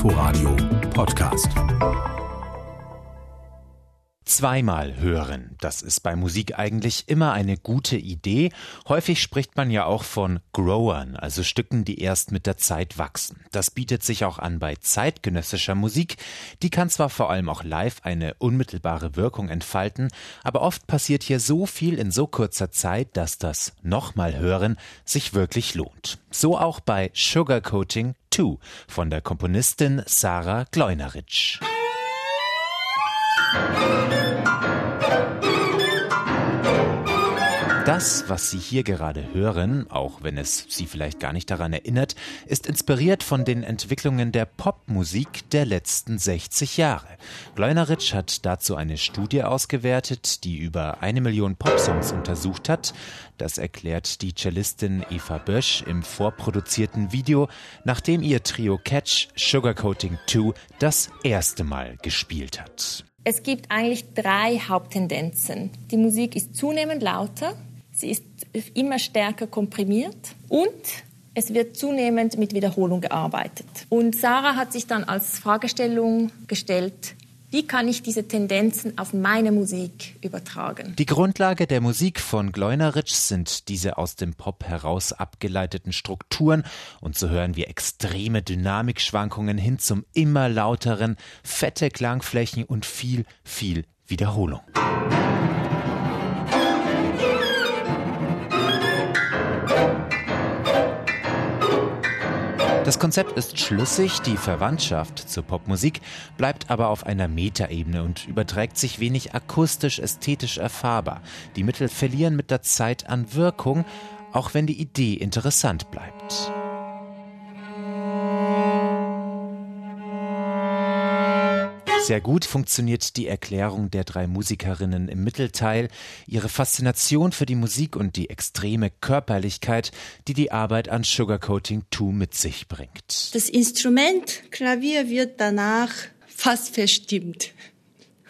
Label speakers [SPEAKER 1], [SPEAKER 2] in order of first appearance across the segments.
[SPEAKER 1] Inforadio Podcast.
[SPEAKER 2] Zweimal hören. Das ist bei Musik eigentlich immer eine gute Idee. Häufig spricht man ja auch von Growern, also Stücken, die erst mit der Zeit wachsen. Das bietet sich auch an bei zeitgenössischer Musik. Die kann zwar vor allem auch live eine unmittelbare Wirkung entfalten, aber oft passiert hier so viel in so kurzer Zeit, dass das nochmal hören sich wirklich lohnt. So auch bei Sugarcoating 2 von der Komponistin Sarah Gleuneritsch. Das, was Sie hier gerade hören, auch wenn es Sie vielleicht gar nicht daran erinnert, ist inspiriert von den Entwicklungen der Popmusik der letzten 60 Jahre. Gleuneritsch hat dazu eine Studie ausgewertet, die über eine Million Popsongs untersucht hat. Das erklärt die Cellistin Eva Bösch im vorproduzierten Video, nachdem ihr Trio Catch Sugarcoating 2 das erste Mal gespielt hat.
[SPEAKER 3] Es gibt eigentlich drei Haupttendenzen. Die Musik ist zunehmend lauter, sie ist immer stärker komprimiert und es wird zunehmend mit Wiederholung gearbeitet. Und Sarah hat sich dann als Fragestellung gestellt, wie kann ich diese Tendenzen auf meine Musik übertragen?
[SPEAKER 2] Die Grundlage der Musik von Gleuneritsch sind diese aus dem Pop heraus abgeleiteten Strukturen und so hören wir extreme Dynamikschwankungen hin zum immer lauteren, fette Klangflächen und viel, viel Wiederholung. Das Konzept ist schlüssig, die Verwandtschaft zur Popmusik bleibt aber auf einer Metaebene und überträgt sich wenig akustisch-ästhetisch erfahrbar. Die Mittel verlieren mit der Zeit an Wirkung, auch wenn die Idee interessant bleibt. Sehr gut funktioniert die Erklärung der drei Musikerinnen im Mittelteil, ihre Faszination für die Musik und die extreme Körperlichkeit, die die Arbeit an Sugarcoating 2 mit sich bringt.
[SPEAKER 4] Das Instrument Klavier wird danach fast verstimmt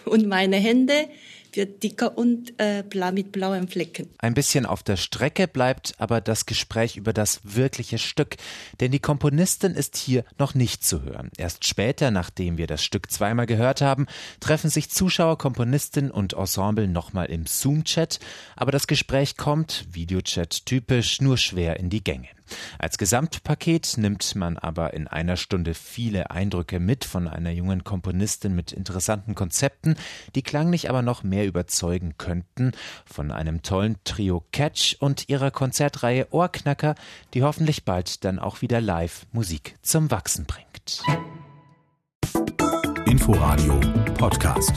[SPEAKER 4] und meine Hände wird dicker und äh, mit blauen Flecken.
[SPEAKER 2] Ein bisschen auf der Strecke bleibt aber das Gespräch über das wirkliche Stück, denn die Komponistin ist hier noch nicht zu hören. Erst später, nachdem wir das Stück zweimal gehört haben, treffen sich Zuschauer, Komponistin und Ensemble nochmal im Zoom-Chat, aber das Gespräch kommt, Videochat typisch, nur schwer in die Gänge. Als Gesamtpaket nimmt man aber in einer Stunde viele Eindrücke mit von einer jungen Komponistin mit interessanten Konzepten, die klanglich aber noch mehr überzeugen könnten, von einem tollen Trio Catch und ihrer Konzertreihe Ohrknacker, die hoffentlich bald dann auch wieder live Musik zum Wachsen bringt.
[SPEAKER 1] Inforadio Podcast.